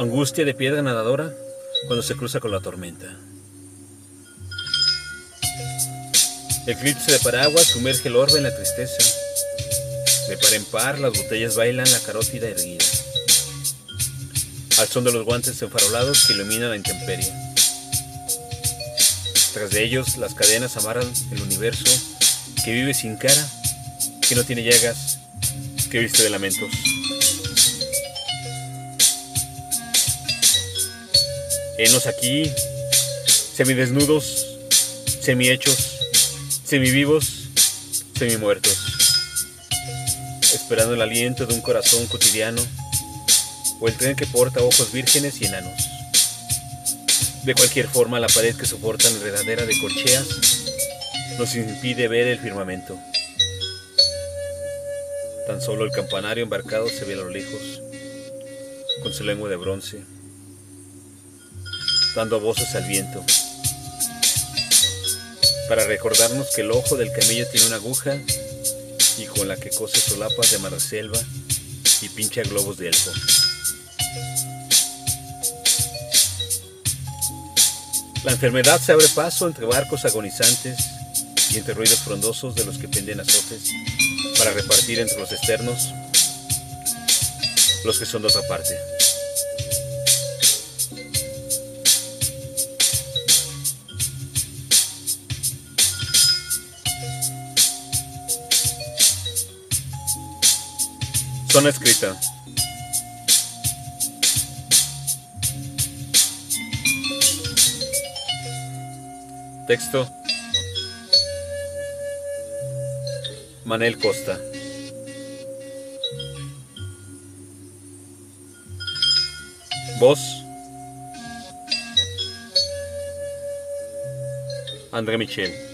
Angustia de piedra nadadora cuando se cruza con la tormenta. Eclipse de paraguas sumerge el orbe en la tristeza. De par en par las botellas bailan la carótida erguida. Al son de los guantes enfarolados que iluminan la intemperie. Tras de ellos las cadenas amarran el universo que vive sin cara, que no tiene llagas, que viste de lamentos. Henos aquí, semidesnudos, semihechos, semivivos, semimuertos, esperando el aliento de un corazón cotidiano o el tren que porta ojos vírgenes y enanos. De cualquier forma, la pared que soporta la enredadera de corcheas nos impide ver el firmamento. Tan solo el campanario embarcado se ve a lo lejos, con su lengua de bronce, dando voces al viento, para recordarnos que el ojo del camello tiene una aguja y con la que cose solapas de marselva y pincha globos de elfo. La enfermedad se abre paso entre barcos agonizantes y entre ruidos frondosos de los que penden azotes para repartir entre los externos los que son de otra parte. Zona escrita. Texto. Manel Costa. Voz. André Michel.